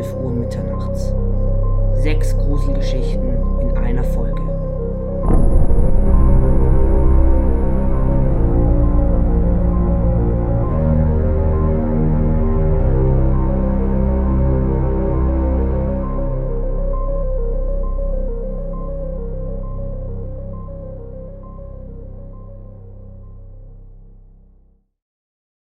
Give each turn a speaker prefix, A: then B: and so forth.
A: 12 Uhr mitternachts. Sechs Gruselgeschichten in einer Folge.